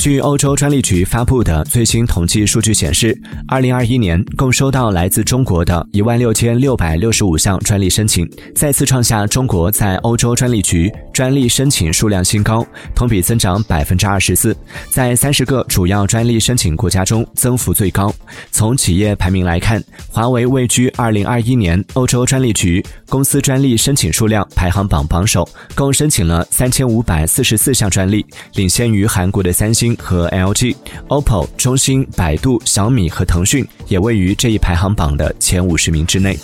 据欧洲专利局发布的最新统计数据显示，二零二一年共收到来自中国的一万六千六百六十五项专利申请，再次创下中国在欧洲专利局专利申请数量新高，同比增长百分之二十四，在三十个主要专利申请国家中增幅最高。从企业排名来看，华为位居二零二一年欧洲专利局公司专利申请数量排行榜榜首，共申请了三千五百四十四项专利，领先于韩国的三星。和 LG、OPPO、中兴、百度、小米和腾讯也位于这一排行榜的前五十名之内。